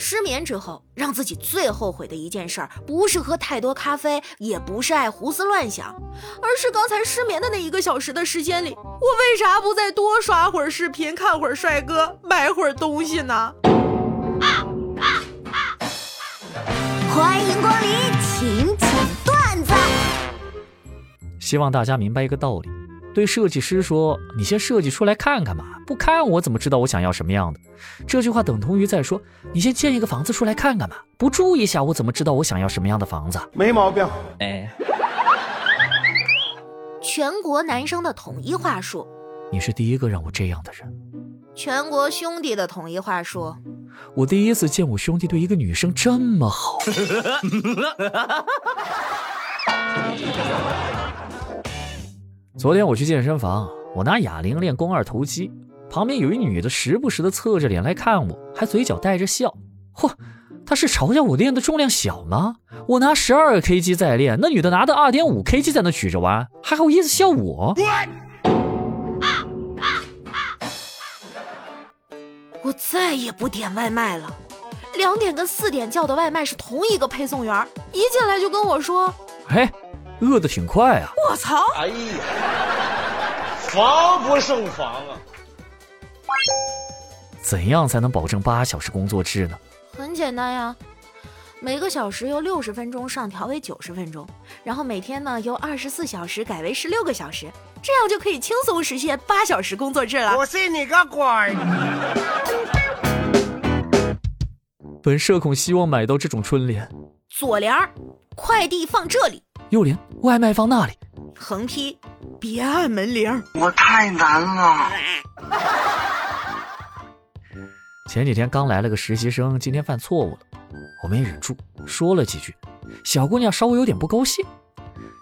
失眠之后，让自己最后悔的一件事儿，不是喝太多咖啡，也不是爱胡思乱想，而是刚才失眠的那一个小时的时间里，我为啥不再多刷会儿视频，看会儿帅哥，买会儿东西呢？欢迎光临请讲段子。希望大家明白一个道理。对设计师说：“你先设计出来看看嘛，不看我怎么知道我想要什么样的？”这句话等同于在说：“你先建一个房子出来看看嘛，不住一下我怎么知道我想要什么样的房子？”没毛病。哎，全国男生的统一话术，你是第一个让我这样的人。全国兄弟的统一话术，我第一次见我兄弟对一个女生这么好。昨天我去健身房，我拿哑铃练肱二头肌，旁边有一女的时不时的侧着脸来看我，还嘴角带着笑。嚯，她是嘲笑我练的重量小吗？我拿十二 kg 在练，那女的拿的二点五 kg 在那举着玩，还好意思笑我？我再也不点外卖了。两点跟四点叫的外卖是同一个配送员，一进来就跟我说：“哎。”饿的挺快啊！我操！哎呀，防不胜防啊！怎样才能保证八小时工作制呢？很简单呀，每个小时由六十分钟上调为九十分钟，然后每天呢由二十四小时改为十六个小时，这样就可以轻松实现八小时工作制了。我信你个鬼！本社恐希望买到这种春联。左联儿，快递放这里。右联外卖放那里，横批别按门铃，我太难了。前几天刚来了个实习生，今天犯错误了，我没忍住说了几句，小姑娘稍微有点不高兴，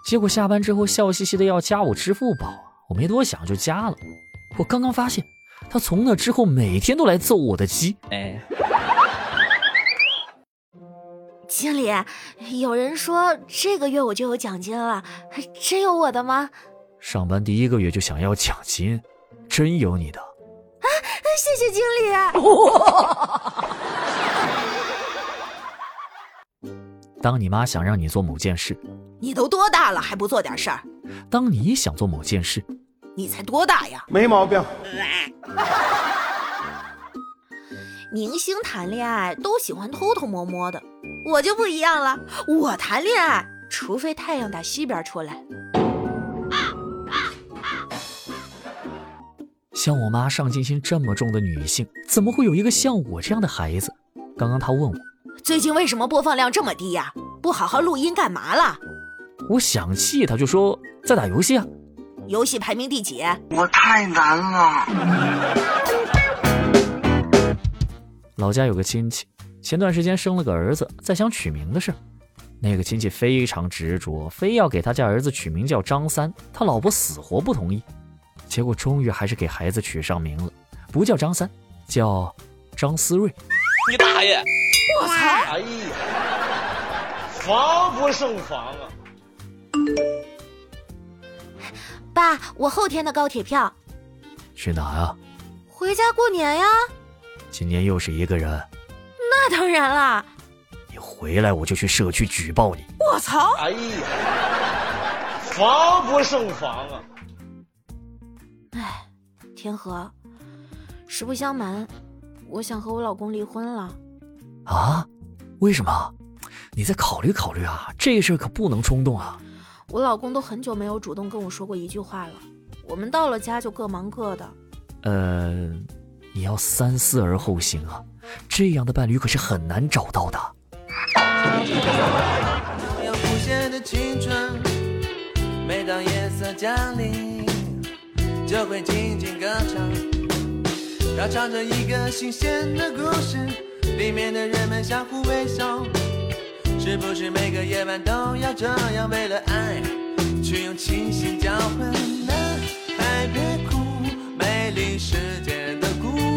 结果下班之后笑嘻嘻的要加我支付宝，我没多想就加了。我刚刚发现，她从那之后每天都来揍我的鸡。哎。经理，有人说这个月我就有奖金了，真有我的吗？上班第一个月就想要奖金，真有你的！啊，谢谢经理。当你妈想让你做某件事，你都多大了还不做点事儿？当你想做某件事，你才多大呀？没毛病。明星谈恋爱都喜欢偷偷摸摸的，我就不一样了。我谈恋爱，除非太阳打西边出来。像我妈上进心这么重的女性，怎么会有一个像我这样的孩子？刚刚她问我，最近为什么播放量这么低呀？不好好录音干嘛了？我想气她，就说在打游戏啊。游戏排名第几？我太难了。老家有个亲戚，前段时间生了个儿子，在想取名的事。那个亲戚非常执着，非要给他家儿子取名叫张三，他老婆死活不同意。结果终于还是给孩子取上名了，不叫张三，叫张思睿。你大爷！我操！哎呀，防不胜防啊！爸，我后天的高铁票。去哪啊？回家过年呀。今年又是一个人，那当然啦！你回来我就去社区举报你。我操！哎呀，防不胜防啊！哎，天河，实不相瞒，我想和我老公离婚了。啊？为什么？你再考虑考虑啊，这事可不能冲动啊！我老公都很久没有主动跟我说过一句话了，我们到了家就各忙各的。呃。你要三思而后行啊！这样的伴侣可是很难找到的。每当夜色降临，就会静静歌唱，歌唱着一个新鲜的故事，里面的人们相互微笑。是不是每个夜晚都要这样，为了爱，去用清醒交换？男孩别哭，美丽世界。